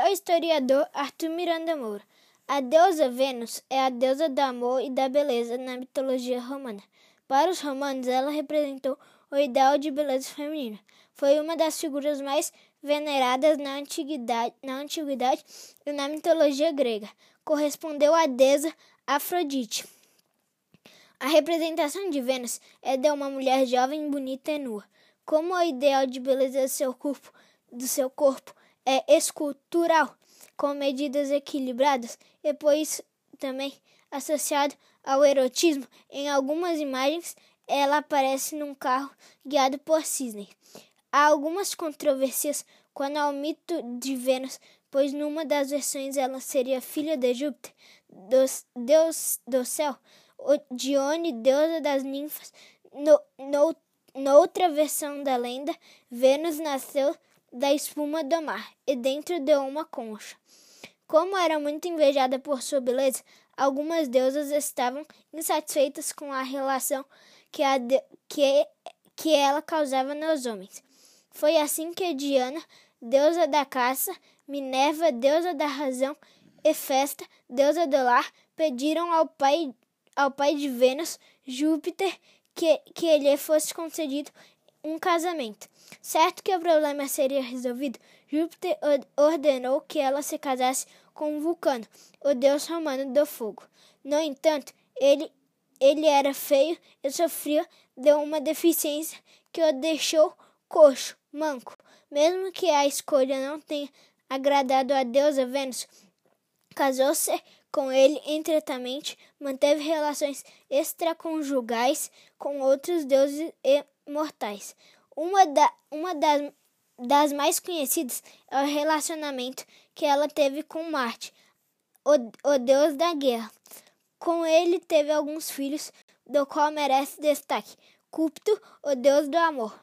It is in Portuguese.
é o historiador Arthur Miranda Moura. A deusa Vênus é a deusa do amor e da beleza na mitologia romana. Para os romanos, ela representou o ideal de beleza feminina. Foi uma das figuras mais veneradas na antiguidade, na antiguidade e na mitologia grega. Correspondeu à deusa Afrodite. A representação de Vênus é de uma mulher jovem, bonita e nua. Como o ideal de beleza do seu corpo, do seu corpo é escultural, com medidas equilibradas, e por isso também associado ao erotismo. Em algumas imagens, ela aparece num carro guiado por cisne. Há algumas controvérsias quanto ao mito de Vênus, pois numa das versões ela seria filha de Júpiter, deus do céu, Dione, deusa das ninfas. No, no, noutra versão da lenda, Vênus nasceu da espuma do mar e dentro de uma concha. Como era muito invejada por sua beleza, algumas deusas estavam insatisfeitas com a relação que, a de, que, que ela causava nos homens. Foi assim que Diana, deusa da caça, Minerva, deusa da razão, e Festa, deusa do lar, pediram ao pai, ao pai de Vênus, Júpiter, que, que lhe fosse concedido um casamento. Certo que o problema seria resolvido, Júpiter ordenou que ela se casasse com Vulcano, o deus romano do fogo. No entanto, ele, ele era feio e sofria de uma deficiência que o deixou coxo, manco. Mesmo que a escolha não tenha agradado a deusa Vênus, casou-se com ele entretamente, manteve relações extraconjugais com outros deuses e mortais. Uma, da, uma das, das mais conhecidas é o relacionamento que ela teve com Marte, o, o deus da guerra. Com ele teve alguns filhos, do qual merece destaque Cúpito, o deus do amor.